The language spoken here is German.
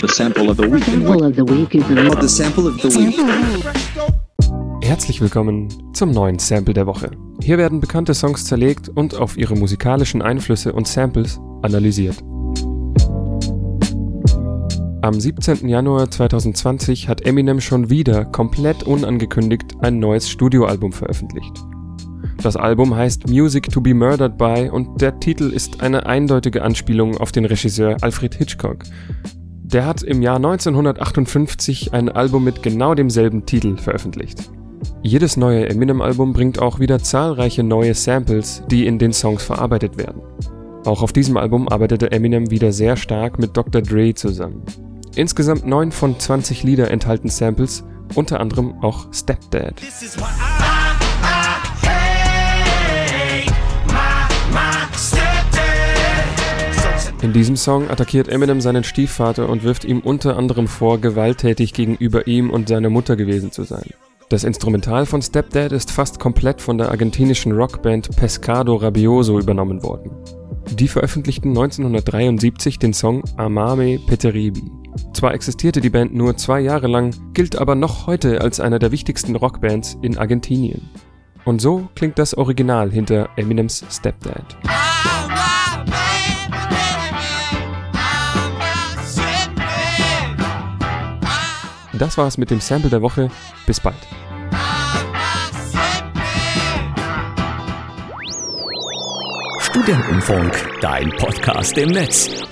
The sample of the week. Sample of the week is the sample of the week. Herzlich willkommen zum neuen Sample der Woche. Hier werden bekannte Songs zerlegt und auf ihre musikalischen Einflüsse und Samples analysiert. Am 17. Januar 2020 hat Eminem schon wieder komplett unangekündigt ein neues Studioalbum veröffentlicht. Das Album heißt Music to be Murdered by und der Titel ist eine eindeutige Anspielung auf den Regisseur Alfred Hitchcock. Der hat im Jahr 1958 ein Album mit genau demselben Titel veröffentlicht. Jedes neue Eminem-Album bringt auch wieder zahlreiche neue Samples, die in den Songs verarbeitet werden. Auch auf diesem Album arbeitete Eminem wieder sehr stark mit Dr. Dre zusammen. Insgesamt 9 von 20 Lieder enthalten Samples, unter anderem auch Stepdad. In diesem Song attackiert Eminem seinen Stiefvater und wirft ihm unter anderem vor, gewalttätig gegenüber ihm und seiner Mutter gewesen zu sein. Das Instrumental von Stepdad ist fast komplett von der argentinischen Rockband Pescado Rabioso übernommen worden. Die veröffentlichten 1973 den Song Amame Peteribi. Zwar existierte die Band nur zwei Jahre lang, gilt aber noch heute als einer der wichtigsten Rockbands in Argentinien. Und so klingt das Original hinter Eminems Stepdad. Das war's mit dem Sample der Woche. Bis bald. Studentenfunk, dein Podcast im Netz.